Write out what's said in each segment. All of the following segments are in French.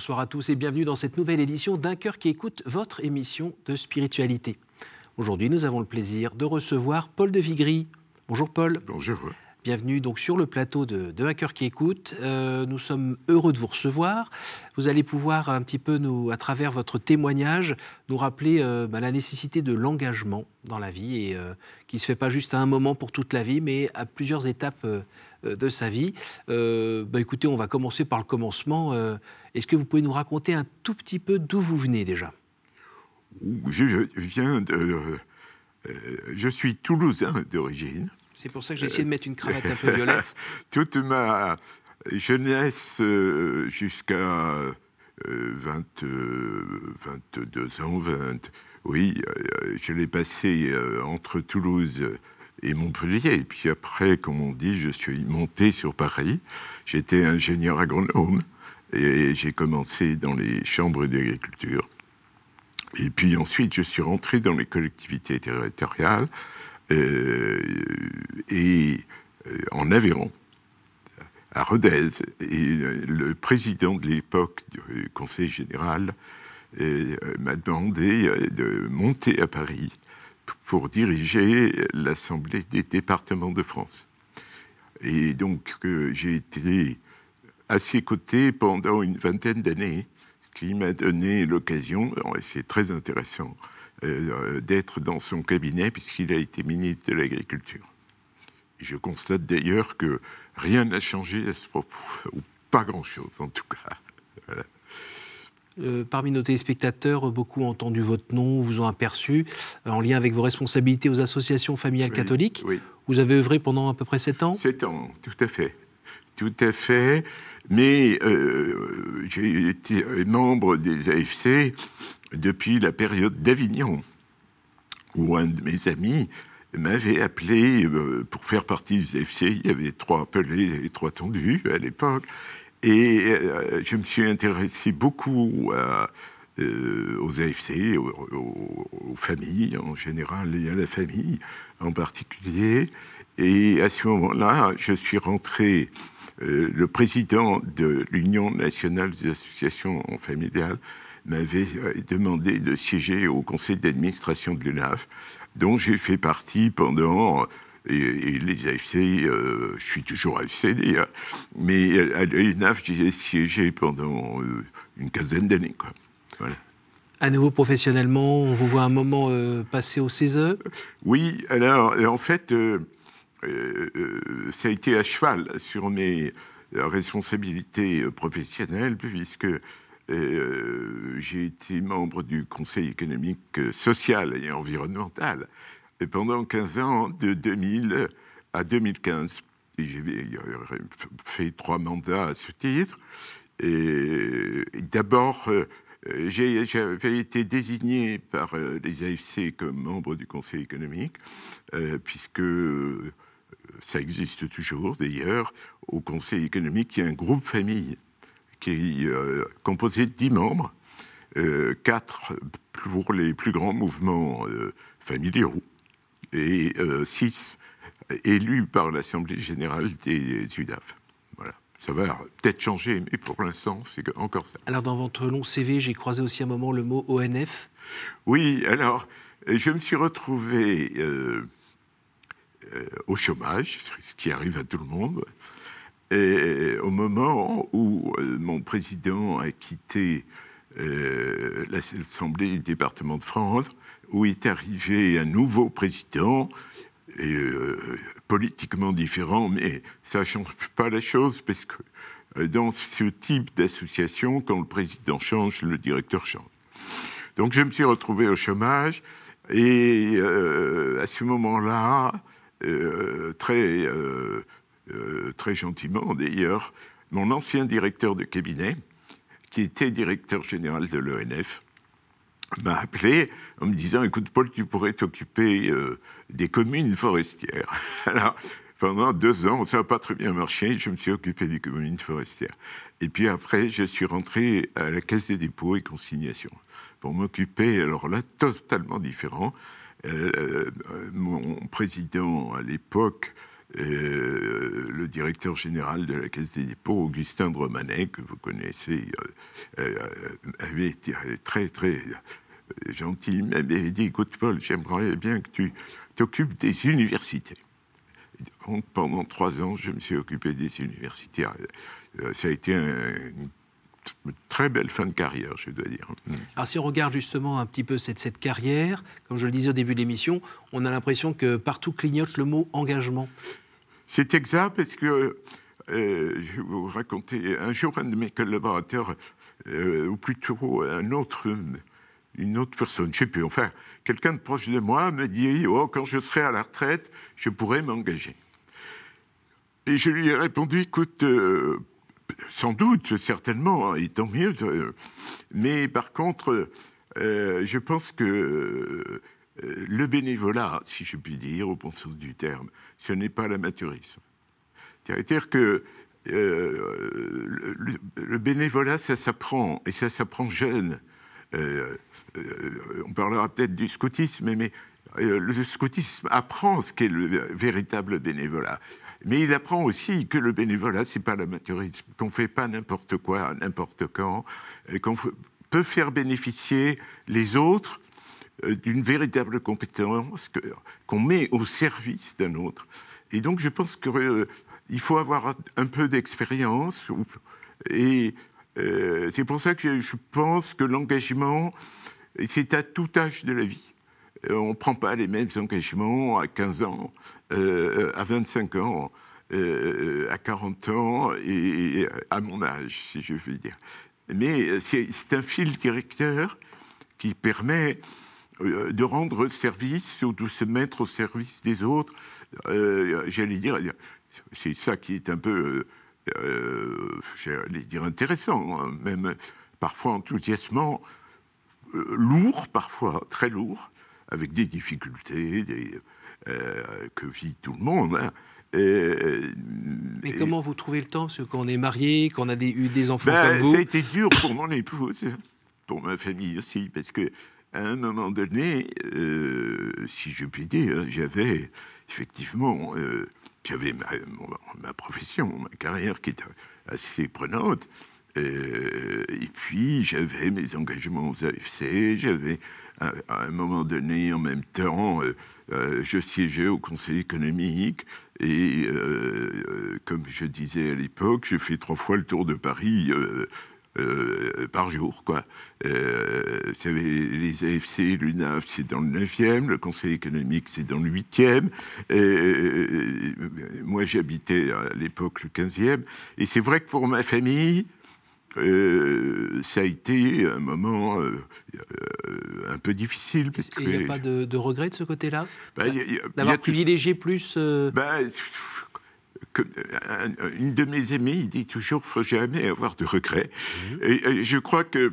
Bonsoir à tous et bienvenue dans cette nouvelle édition d'Un cœur qui écoute votre émission de spiritualité. Aujourd'hui, nous avons le plaisir de recevoir Paul de Vigry. Bonjour Paul. Bonjour. Bienvenue donc sur le plateau de, de Un cœur qui écoute. Euh, nous sommes heureux de vous recevoir. Vous allez pouvoir un petit peu, nous, à travers votre témoignage, nous rappeler euh, bah, la nécessité de l'engagement dans la vie et euh, qui ne se fait pas juste à un moment pour toute la vie, mais à plusieurs étapes de sa vie. Bah, écoutez, on va commencer par le commencement. Est-ce que vous pouvez nous raconter un tout petit peu d'où vous venez déjà? Je viens de. je suis toulousain d'origine. C'est pour ça que j'ai essayé de mettre une cravate un peu violette. Toute ma jeunesse euh, jusqu'à 20, euh, 22 euh, ans, 20, oui, je l'ai passé entre Toulouse et Montpellier. Et puis après, comme on dit, je suis monté sur Paris. J'étais ingénieur agronome et j'ai commencé dans les chambres d'agriculture. Et puis ensuite, je suis rentré dans les collectivités territoriales euh, et euh, en Aveyron, à Rodez. Et le président de l'époque du Conseil général euh, m'a demandé de monter à Paris pour diriger l'Assemblée des départements de France. Et donc, j'ai été à ses côtés pendant une vingtaine d'années, ce qui m'a donné l'occasion, et c'est très intéressant, euh, d'être dans son cabinet puisqu'il a été ministre de l'Agriculture. Je constate d'ailleurs que rien n'a changé à ce propos, ou pas grand-chose en tout cas. Euh, parmi nos téléspectateurs, beaucoup ont entendu votre nom, vous ont aperçu, euh, en lien avec vos responsabilités aux associations familiales catholiques. Vous avez œuvré pendant à peu près sept ans? Sept ans, tout à fait. Tout à fait. Mais j'ai été membre des AFC depuis la période d'Avignon, où un de mes amis m'avait appelé euh, pour faire partie des FC. Il y avait trois appelés et trois tendus à l'époque. Et euh, je me suis intéressé beaucoup euh, aux AFC, aux, familles en général et à la famille en particulier. Et à ce moment-là, je suis rentré le président de l'Union nationale des associations familiales m'avait euh, demandé de siéger au conseil d'administration de l'UNAF, dont j'ai fait partie pendant et, les AFC, euh, je suis toujours AFC d'ailleurs, mais à l'UNAF, j'ai siégé pendant euh, une quinzaine d'années. Voilà. À nouveau professionnellement, on vous voit un moment passer au CESE Oui, alors en fait, ça a été à cheval sur mes responsabilités professionnelles, puisque euh, j'ai été membre du Conseil économique, euh, social et environnemental pendant 15 ans, de 2000 à 2015. J'ai euh, fait trois mandats à ce titre. Et, d'abord, j'avais été désigné par les AFC comme membre du Conseil économique, puisque ça existe toujours d'ailleurs. Au Conseil économique, il y a un groupe famille qui est euh, composé de dix membres, euh, quatre pour les plus grands mouvements euh, familiaux et six élus par l'Assemblée générale des UDAF. Voilà. Ça va peut-être changer, mais pour l'instant, c'est encore ça. Alors, dans votre long CV, j'ai croisé aussi un moment le mot ONF. Oui, alors, je me suis retrouvé au chômage, ce qui arrive à tout le monde. Et au moment où euh, mon président a quitté euh, l'Assemblée du département de France, où est arrivé un nouveau président, euh, politiquement différent, mais ça ne change pas la chose, parce que dans ce type d'association, quand le président change, le directeur change. Donc je me suis retrouvé au chômage, et à ce moment-là, très euh, très gentiment d'ailleurs, mon ancien directeur de cabinet, qui était directeur général de l'ONF, m'a appelé en me disant Écoute, Paul, tu pourrais t'occuper euh, des communes forestières. Alors, pendant deux ans, ça n'a pas très bien marché, je me suis occupé des communes forestières. Et puis après, je suis rentré à la Caisse des dépôts et consignations pour m'occuper, alors là, totalement différent. Euh, mon président à l'époque le directeur général de la Caisse des dépôts, Augustin Dromanet, que vous connaissez, avait été très, très gentil. Il m'avait dit Écoute, Paul, j'aimerais bien que tu t'occupes des universités. Donc, pendant trois ans, je me suis occupé des universités. Ça a été une très belle fin de carrière, je dois dire. Mm. Alors si on regarde justement un petit peu cette, cette carrière, comme je le disais au début de l'émission, on a l'impression que partout clignote le mot engagement. C'est exact parce que, euh, je vais vous raconter, un jour un de mes collaborateurs, euh, ou plutôt un autre, une autre personne, je ne sais plus, enfin, quelqu'un de proche de moi me dit, oh, quand je serai à la retraite, je pourrai m'engager. Et je lui ai répondu, écoute, euh, sans doute, certainement, hein, et tant mieux. Euh, mais par contre, euh, je pense que euh, le bénévolat, si je puis dire, au bon sens du terme, ce n'est pas l'amateurisme. C'est-à-dire que le, bénévolat, ça s'apprend, et ça s'apprend jeune. on parlera peut-être du scoutisme, mais le scoutisme apprend ce qu'est le véritable bénévolat. Mais il apprend aussi que le bénévolat, c'est pas l'amateurisme, qu'on ne fait pas n'importe quoi, n'importe quand, qu'on peut faire bénéficier les autres euh, d'une véritable compétence qu'on met au service d'un autre. Et donc, je pense qu'il euh, faut avoir un peu d'expérience. Et euh, c'est pour ça que je pense que l'engagement, c'est à tout âge de la vie. On ne prend pas les mêmes engagements à 15 ans, euh, à 25 ans, euh, à 40 ans et à mon âge, si je veux dire. Mais c'est un fil directeur qui permet euh, de rendre service ou de se mettre au service des autres. J'allais dire, c'est ça qui est un peu, dire, intéressant, hein, même parfois enthousiasmant, lourd parfois, très lourd, avec des difficultés, des, euh, que vit tout le monde. Hein. Mais comment vous trouvez le temps? Parce que quand on est marié, quand on a eu des enfants ben, comme vous... Ça a été dur pour mon épouse, pour ma famille aussi, parce que à un moment donné, euh, si je puis dire, j'avais effectivement, euh, j'avais ma, ma, profession, ma carrière qui était assez prenante. et puis j'avais mes engagements aux AFC, j'avais à, un moment donné, en même temps, euh, je siégeais au Conseil économique et, euh, euh, comme je disais à l'époque, j'ai fait trois fois le tour de Paris. par jour, quoi. vous savez, les AFC, l'UNAF, c'est dans le 9e, le Conseil économique, c'est dans le 8e. moi, j'habitais à l'époque le 15e. Et c'est vrai que pour ma famille, euh, ça a été un moment euh, euh, un peu difficile. Parce il n'y a pas de, de, regret de ce côté-là bah, D'avoir privilégié plus bah, Une de mes amies il dit toujours qu'il ne faut jamais avoir de regrets. Mmh. et, je crois que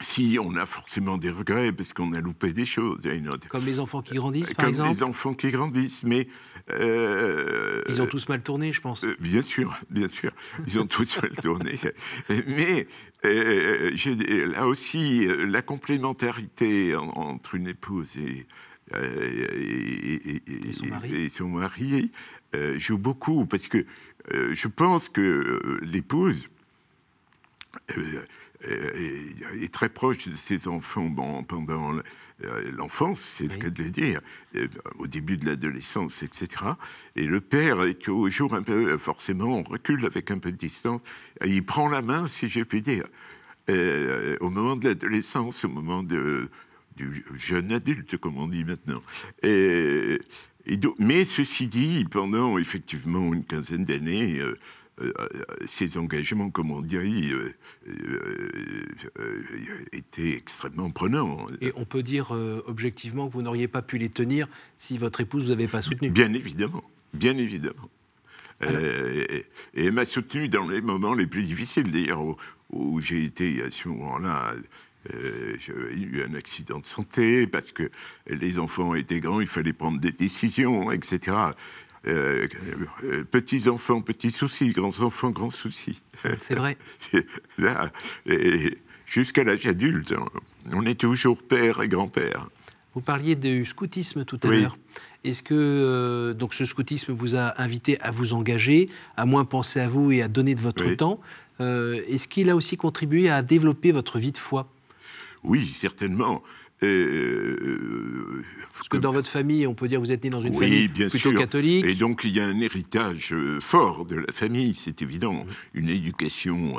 si on a forcément des regrets parce qu'on a loupé des choses. Comme les enfants qui grandissent, par exemple Comme les enfants qui grandissent, mais... Euh, ils ont tous mal tourné, je pense. Euh, bien sûr, bien sûr. Ils ont tous mal tourné. Mais euh, là aussi, la complémentarité entre une épouse et, et, son mari, et son mari joue beaucoup, parce que je pense que l'épouse est très proche de ses enfants bon, pendant euh, l'enfance, c'est le cas de le dire, euh, au début de l'adolescence, etc. Et le père est toujours un peu, forcément, on recule avec un peu de distance, il prend la main, si je puis dire, euh, au moment de l'adolescence, au moment de, du jeune adulte, comme on dit maintenant. Et, mais ceci dit, pendant effectivement une quinzaine d'années, ces engagements, comme on dirait, euh, euh, étaient extrêmement prenants. Et on peut dire objectivement que vous n'auriez pas pu les tenir si votre épouse ne vous avait pas soutenu Bien évidemment, bien évidemment. et, elle m'a soutenu dans les moments les plus difficiles, d'ailleurs, où, j'ai été à ce moment-là. J'ai eu un accident de santé parce que les enfants étaient grands, il fallait prendre des décisions, etc. Euh, euh, petits enfants, petits soucis, grands enfants, grands soucis. C'est vrai. Là, jusqu'à l'âge adulte, on est toujours père et grand-père. Vous parliez du scoutisme tout à l'heure. Est-ce que euh, donc ce scoutisme vous a invité à vous engager, à moins penser à vous et à donner de votre temps Est-ce qu'il a aussi contribué à développer votre vie de foi? Oui, certainement. Euh, Parce que dans votre famille, on peut dire que vous êtes né dans une famille bien plutôt catholique. Et donc il y a un héritage fort de la famille, c'est évident. Une éducation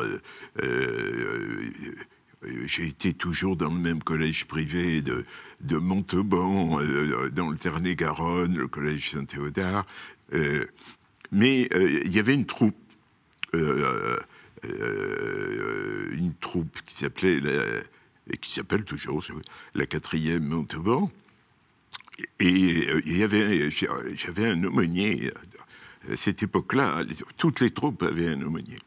euh, j'ai été toujours dans le même collège privé de, de Montauban, euh, dans le Tarn-et-Garonne, le collège Saint-Théodard. Euh, mais il y avait une troupe, une troupe qui s'appelait, et qui s'appelle toujours la quatrième Montauban. Et il y avait, j'avais un aumônier. À cette époque-là, toutes les troupes avaient un aumônier.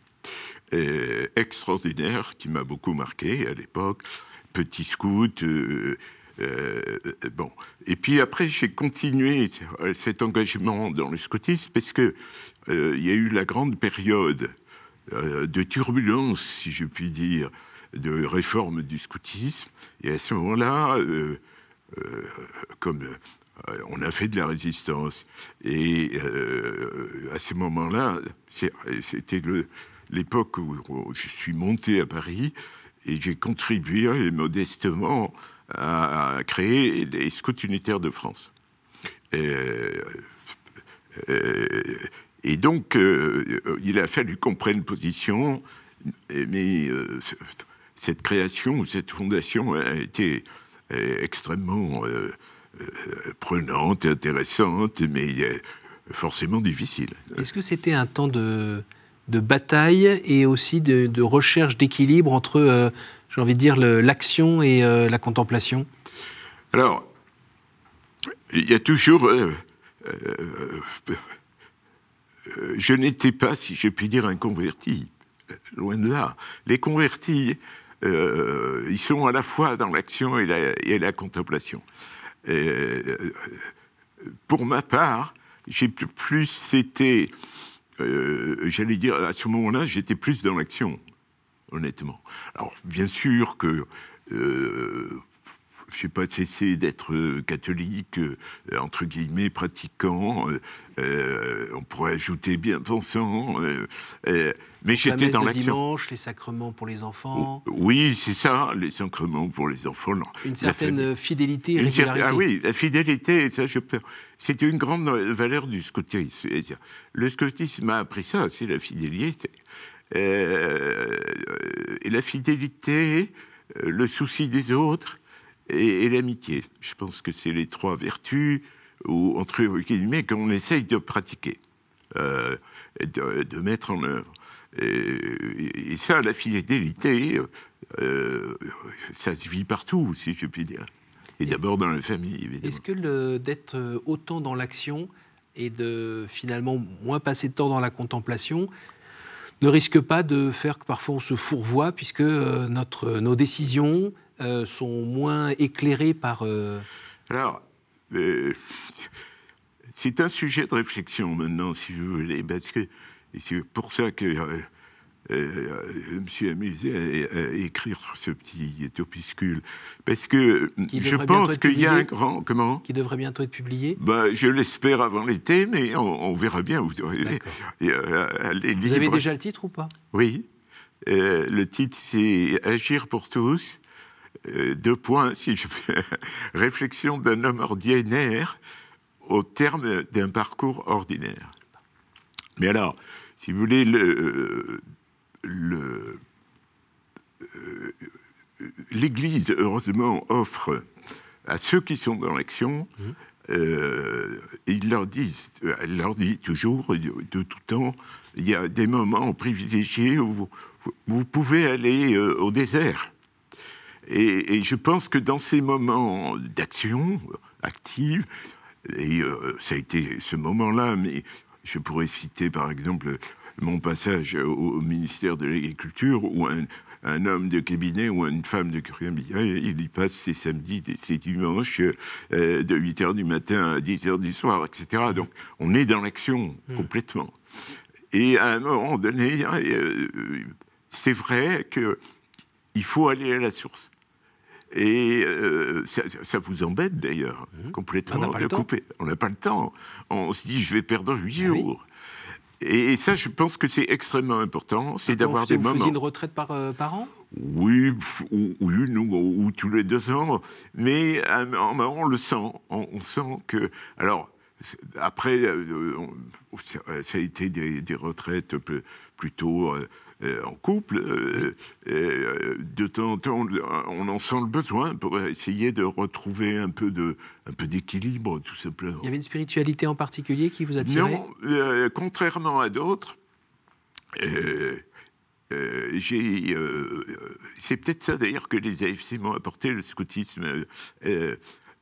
Euh, extraordinaire qui m'a beaucoup marqué à l'époque. Petit scout. Euh, euh, bon. Et puis après, j'ai continué cet engagement dans le scoutisme parce que il y a eu la grande période de turbulence, si je puis dire, de réforme du scoutisme. Et à ce moment-là, comme on a fait de la résistance, et à ce moment-là, c'était l'époque où je suis monté à Paris et j'ai contribué modestement à, créer les scouts unitaires de France. Et, donc, euh, il a fallu qu'on prenne position, mais euh, cette création, cette fondation a été euh, extrêmement prenante, intéressante, mais forcément difficile. Est-ce que c'était un temps de de bataille et aussi de, recherche d'équilibre entre, euh, j'ai envie de dire, l'action et euh, la contemplation? Alors, il y a toujours... Euh, je n'étais pas, si je puis dire, un converti. Loin de là. Les convertis, ils sont à la fois dans l'action et la, contemplation. pour ma part, j'ai plus été euh, j'allais dire, à ce moment-là, j'étais plus dans l'action, honnêtement. Alors, bien sûr que euh, je n'ai pas cessé d'être euh, catholique, entre guillemets, pratiquant, on pourrait ajouter bien pensant, mais j'étais dans l'action. dimanche, les sacrements pour les enfants. Oui, c'est ça, les sacrements pour les enfants. Une certaine fidélité et régularité. ah oui, la fidélité, ça je peux... C'est une grande valeur du scoutisme. Le scoutisme m'a appris ça, c'est la fidélité. Euh, et la fidélité, euh, le souci des autres et, l'amitié. Je pense que c'est les trois vertus, ou entre guillemets, qu'on essaye de pratiquer, euh, de, de, mettre en œuvre. Et, ça, la fidélité, euh, ça se vit partout, si je puis dire. Et, d'abord dans la famille, évidemment. Est-ce que d'être euh, autant dans l'action et de finalement moins passer de temps dans la contemplation ne risque pas de faire que parfois on se fourvoie, puisque notre, nos décisions sont moins éclairées par... Alors, c'est un sujet de réflexion maintenant, si vous voulez, parce que c'est pour ça que euh, euh, je me suis amusé à, écrire ce petit opuscule. Parce que je pense qu'il y a un grand. Comment? Qui devrait bientôt être publié bah, Je l'espère avant l'été, mais on, verra bien. Vous, euh, vous avez déjà le titre ou pas? Oui. le titre, c'est Agir pour tous. Deux points, si je Réflexion d'un homme ordinaire au terme d'un parcours ordinaire. Mais alors, si vous voulez, le, euh, l'Église, heureusement, offre à ceux qui sont dans l'action, mmh. euh, ils leur disent, elle leur dit toujours, de tout temps, il y a des moments privilégiés où vous, pouvez aller euh, au désert. Et, et, je pense que dans ces moments d'action active, et ça a été ce moment-là, mais je pourrais citer par exemple mon passage au, ministère de l'Agriculture où un, homme de cabinet ou une femme de cabinet, il y passe ses samedis, ses dimanches, euh, de 8 h du matin à 10 h du soir, etc. Donc on est dans l'action hmm. complètement. Et à un moment donné, euh, c'est vrai qu'il faut aller à la source. Et euh, ça, vous embête d'ailleurs, mmh. complètement. On n'a pas le temps. On n'a pas le temps. On se dit, je vais perdre huit ah jours. Et ça, je pense que c'est extrêmement important, c'est d'avoir des moments. Vous une retraite par, euh, par an? Oui, ou, une ou, tous les deux ans, mais on, le sent. On, sent que. Alors, après, euh, ça a été des, retraites plutôt euh, en couple, euh, euh, de temps en temps, on en sent le besoin pour essayer de retrouver un peu de, un peu d'équilibre, tout simplement. Il y avait une spiritualité en particulier qui vous attirait? Non, contrairement à d'autres. j'ai, c'est peut-être ça d'ailleurs que les AFC m'ont apporté, le scoutisme,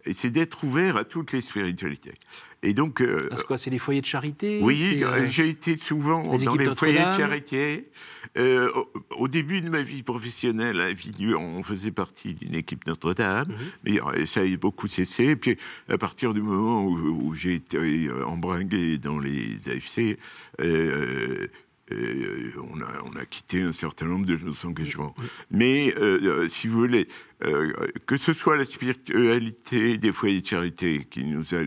et c'est d'être ouvert à toutes les spiritualités. Et donc, c'est quoi C'est les foyers de charité Oui, j'ai été souvent dans les foyers de charité. Euh, au, début de ma vie professionnelle à on faisait partie d'une équipe Notre-Dame, mhm. mais euh, ça a beaucoup cessé. Et puis, à partir du moment où, j'ai été euh, embringué dans les AFC, on, a, on, a, quitté un certain nombre de nos engagements. Mais, si vous voulez, que ce soit la spiritualité des foyers de charité qui nous a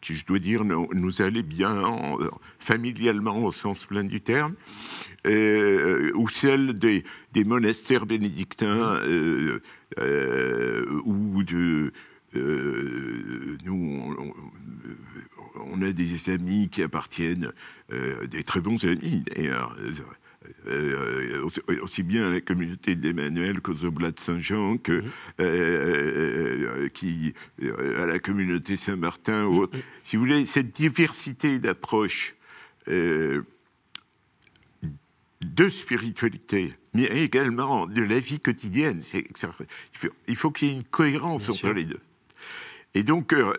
qui, je dois dire, nous, nous allait bien familialement au sens plein du terme, euh, ou celle des, des monastères bénédictins euh, euh, ou de nous, on, a des amis qui appartiennent, des très bons amis d'ailleurs, aussi bien à la communauté d'Emmanuel qu'aux Oblats de Saint-Jean, que qui, à la communauté Saint-Martin. Si vous voulez, cette diversité d'approches de spiritualité, mais également de la vie quotidienne. il faut qu'il y ait une cohérence entre les deux. Et donc, euh,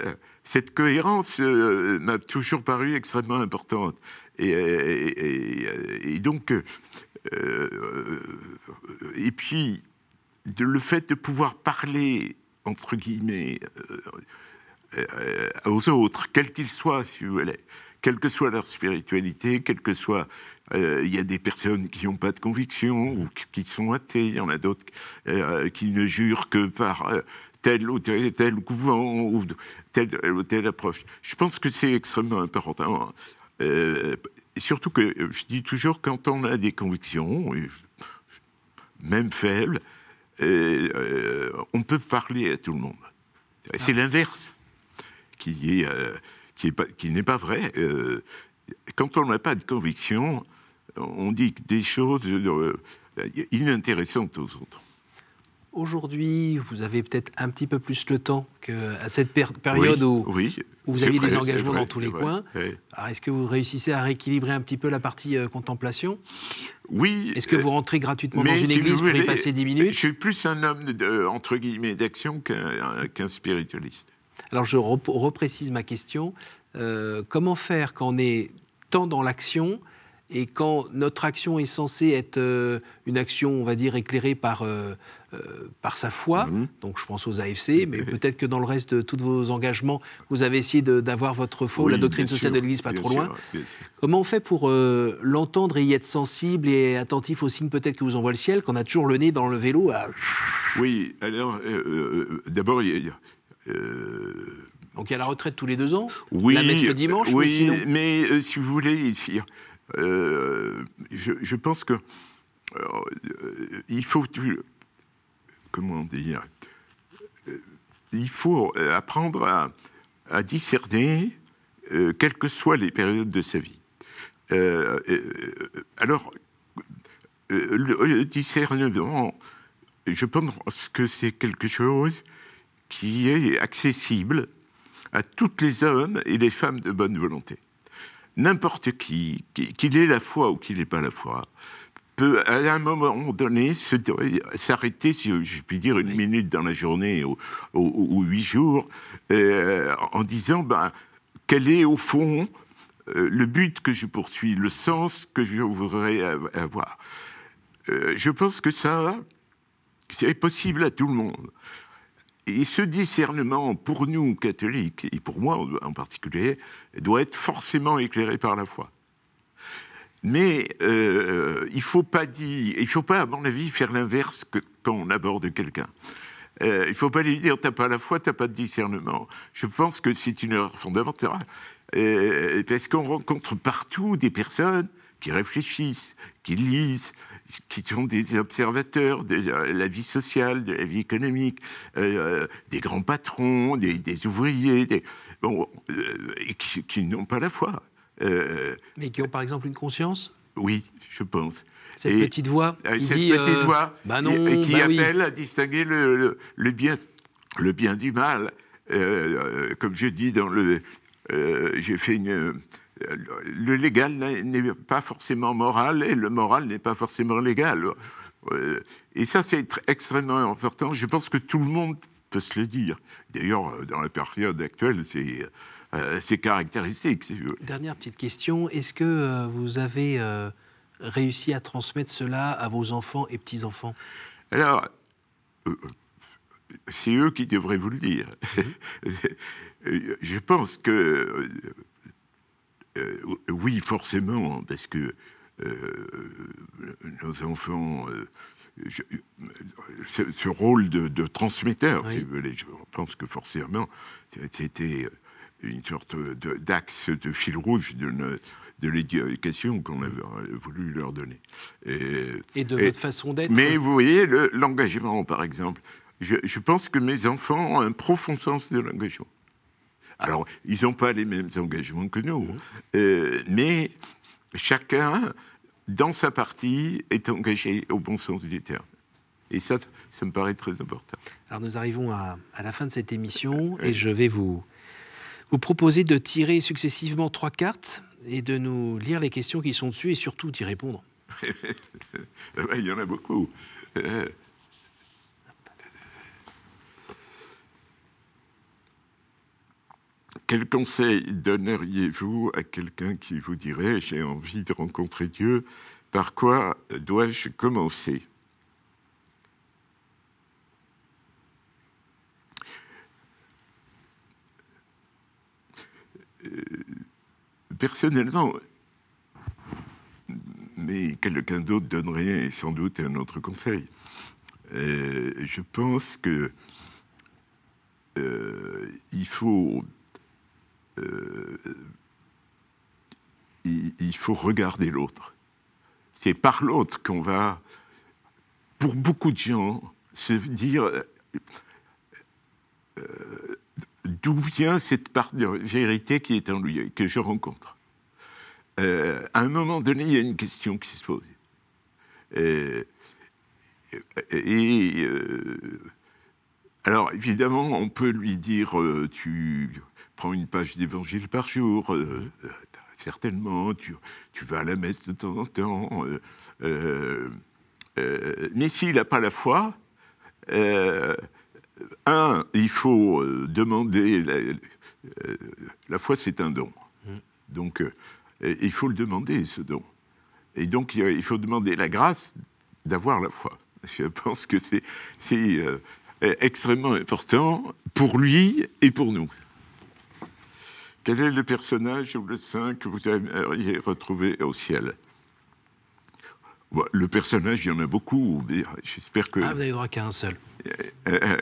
cette cohérence euh, m'a toujours paru extrêmement importante. Et, donc, euh, et puis, le fait de pouvoir parler, entre guillemets, aux autres, quels qu'ils soient, si vous voulez, quelle que soit leur spiritualité, quelle que soit euh, il y a des personnes qui n'ont pas de conviction ou qui sont athées. Il y en a d'autres euh, qui ne jurent que par euh, tel ou tel, tel, couvent ou telle ou telle approche. Je pense que c'est extrêmement important. surtout que je dis toujours, quand on a des convictions, même faibles, on peut parler à tout le monde. C'est ah. l'inverse qui est, qui, qui n'est pas vrai. quand on n'a pas de conviction, on dit des choses euh, inintéressantes aux autres. Aujourd'hui, vous avez peut-être un petit peu plus le temps qu'à cette période où, vous aviez des engagements dans tous les coins. Alors, est-ce que vous réussissez à rééquilibrer un petit peu la partie euh, contemplation? Oui. Est-ce que vous rentrez gratuitement dans une église pour y passer 10 minutes? Je suis plus un homme, de, entre guillemets, d'action qu'un spiritualiste. Alors, je reprécise ma question. Euh, comment faire quand on est tant dans l'action et quand notre action est censée être euh, une action, on va dire, éclairée par, euh, euh, par sa foi, mhm. donc je pense aux AFC, mais peut-être que dans le reste de tous vos engagements, vous avez essayé d'avoir votre foi, la doctrine sociale de l'Église pas trop loin. Comment on fait pour l'entendre et y être sensible et attentif aux signes peut-être que vous envoie le ciel, qu'on a toujours le nez dans le vélo Oui, alors, d'abord, il y a... donc il y a la retraite tous les deux ans Oui, la messe le dimanche oui, mais si vous voulez, euh, je, pense que euh, il faut, comment dire, euh, il faut apprendre à, discerner, quelles que soient les périodes de sa vie. alors, le discernement, je pense que c'est quelque chose qui est accessible à tous les hommes et les femmes de bonne volonté n'importe qui, qu'il ait la foi ou qu'il n'ait pas la foi, peut à un moment donné s'arrêter, si je puis dire, une minute dans la journée ou, huit jours, euh, en disant ben, quel est au fond euh, le but que je poursuis, le sens que je voudrais avoir. Euh, je pense que ça, c'est possible à tout le monde. Et ce discernement, pour nous, catholiques, et pour moi en particulier, doit être forcément éclairé par la foi. Mais euh, il ne faut pas faut pas, à mon avis, faire l'inverse quand on aborde quelqu'un. Euh, il ne faut pas lui dire, t'as pas la foi, t'as pas de discernement. Je pense que c'est une erreur fondamentale. Euh, parce qu'on rencontre partout des personnes qui réfléchissent, qui lisent, qui sont des observateurs de la vie sociale, de la vie économique, euh, des grands patrons, des, ouvriers, des, bon, et qui, n'ont pas la foi. Mais qui ont par exemple une conscience? Oui, je pense. Cette petite voix qui cette dit, petite voix bah non, et qui bah appelle à distinguer le, le, bien, le bien du mal. comme je dis dans le, euh, j'ai fait une. Euh, le légal n'est pas forcément moral et le moral n'est pas forcément légal. Euh, et ça, c'est extrêmement important. Je pense que tout le monde peut se le dire. D'ailleurs, dans la période actuelle, c'est caractéristique. Dernière petite question. Est-ce que vous avez réussi à transmettre cela à vos enfants et petits-enfants? Alors, c'est eux qui devraient vous le dire. Euh, je pense que euh, euh, oui, forcément, parce que nos enfants, ce, rôle de, transmetteur, si vous voulez, je pense que forcément, c'était une sorte d'axe de, fil rouge de, de l'éducation qu'on avait voulu leur donner. Et, de votre façon d'être Mais vous voyez, l'engagement, par exemple, je, je, pense que mes enfants ont un profond sens de l'engagement. Alors, ils n'ont pas les mêmes engagements que nous, mmh. euh, mais chacun, dans sa partie, est engagé au bon sens du terme. Et ça, ça me paraît très important. Alors, nous arrivons à, la fin de cette émission et je vais vous, vous proposer de tirer successivement trois cartes et de nous lire les questions qui sont dessus et surtout d'y répondre. Il y en a beaucoup. Quel conseil donneriez-vous à quelqu'un qui vous dirait j'ai envie de rencontrer Dieu Par quoi dois-je commencer? Euh, Personnellement, mais quelqu'un d'autre donnerait sans doute un autre conseil. Euh, je pense que euh, il faut euh, il, faut regarder l'autre. C'est par l'autre qu'on va, pour beaucoup de gens, se dire euh, d'où vient cette part de vérité qui est en lui, que je rencontre. Euh, à un moment donné, il y a une question qui se pose. et alors, évidemment, on peut lui dire, tu prends une page d'évangile par jour, euh, euh, certainement, tu, tu, vas à la messe de temps en temps. Euh, mais s'il n'a pas la foi, un, il faut demander, la, foi c'est un don. Mm. Donc il faut le demander, ce don. Et donc il faut demander la grâce d'avoir la foi. Je pense que c'est extrêmement important pour lui et pour nous. Quel est le personnage ou le saint que vous aimeriez retrouver au ciel? Le personnage, il y en a beaucoup. J'espère que. Ah, vous n'avez droit qu'à un seul. Euh, euh,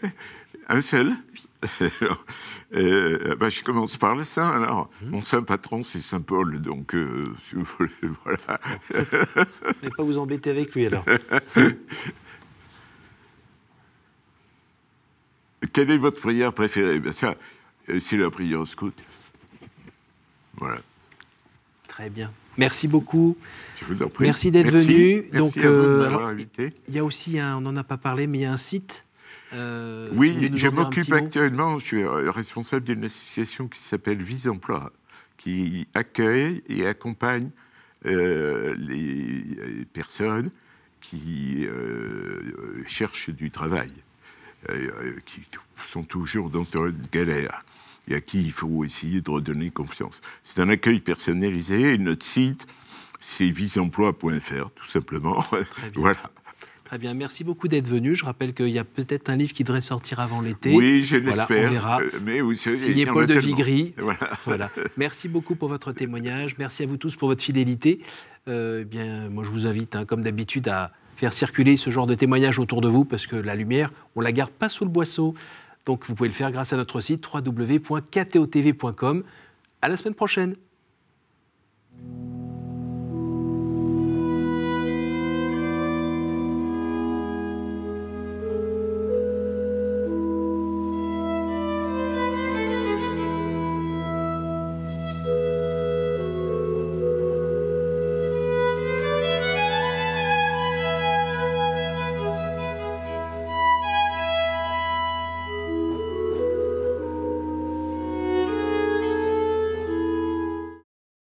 un seul? Euh, bah, Je commence par le saint. Alors, hmm. mon saint patron, c'est saint Paul, donc si vous voulez, voilà. Mais pas vous embêter avec lui alors. Quelle est votre prière préférée? Ben, ça, C'est la prière au scout. Voilà. Très bien. Merci beaucoup. Je vous en prie. Merci d'être venu. Donc, euh, il y a aussi, un, on n'en a pas parlé, mais il y a un site. Euh, oui, je m'occupe actuellement, je suis responsable d'une association qui s'appelle Vise Emploi, qui accueille et accompagne euh, les personnes qui cherchent du travail, qui sont toujours dans une galère et à qui il faut essayer de redonner confiance. C'est un accueil personnalisé et notre site, c'est viseemploi.fr, tout simplement. voilà. Très bien, merci beaucoup d'être venu. Je rappelle qu'il y a peut-être un livre qui devrait sortir avant l'été. Oui, je l'espère. on verra. Euh, mais Signé Paul de Vigry. Voilà. Merci beaucoup pour votre témoignage. Merci à vous tous pour votre fidélité. Euh, eh bien, moi, je vous invite, hein, comme d'habitude, à faire circuler ce genre de témoignages autour de vous, parce que la lumière, on la garde pas sous le boisseau. Donc vous pouvez le faire grâce à notre site www.ktotv.com. À la semaine prochaine.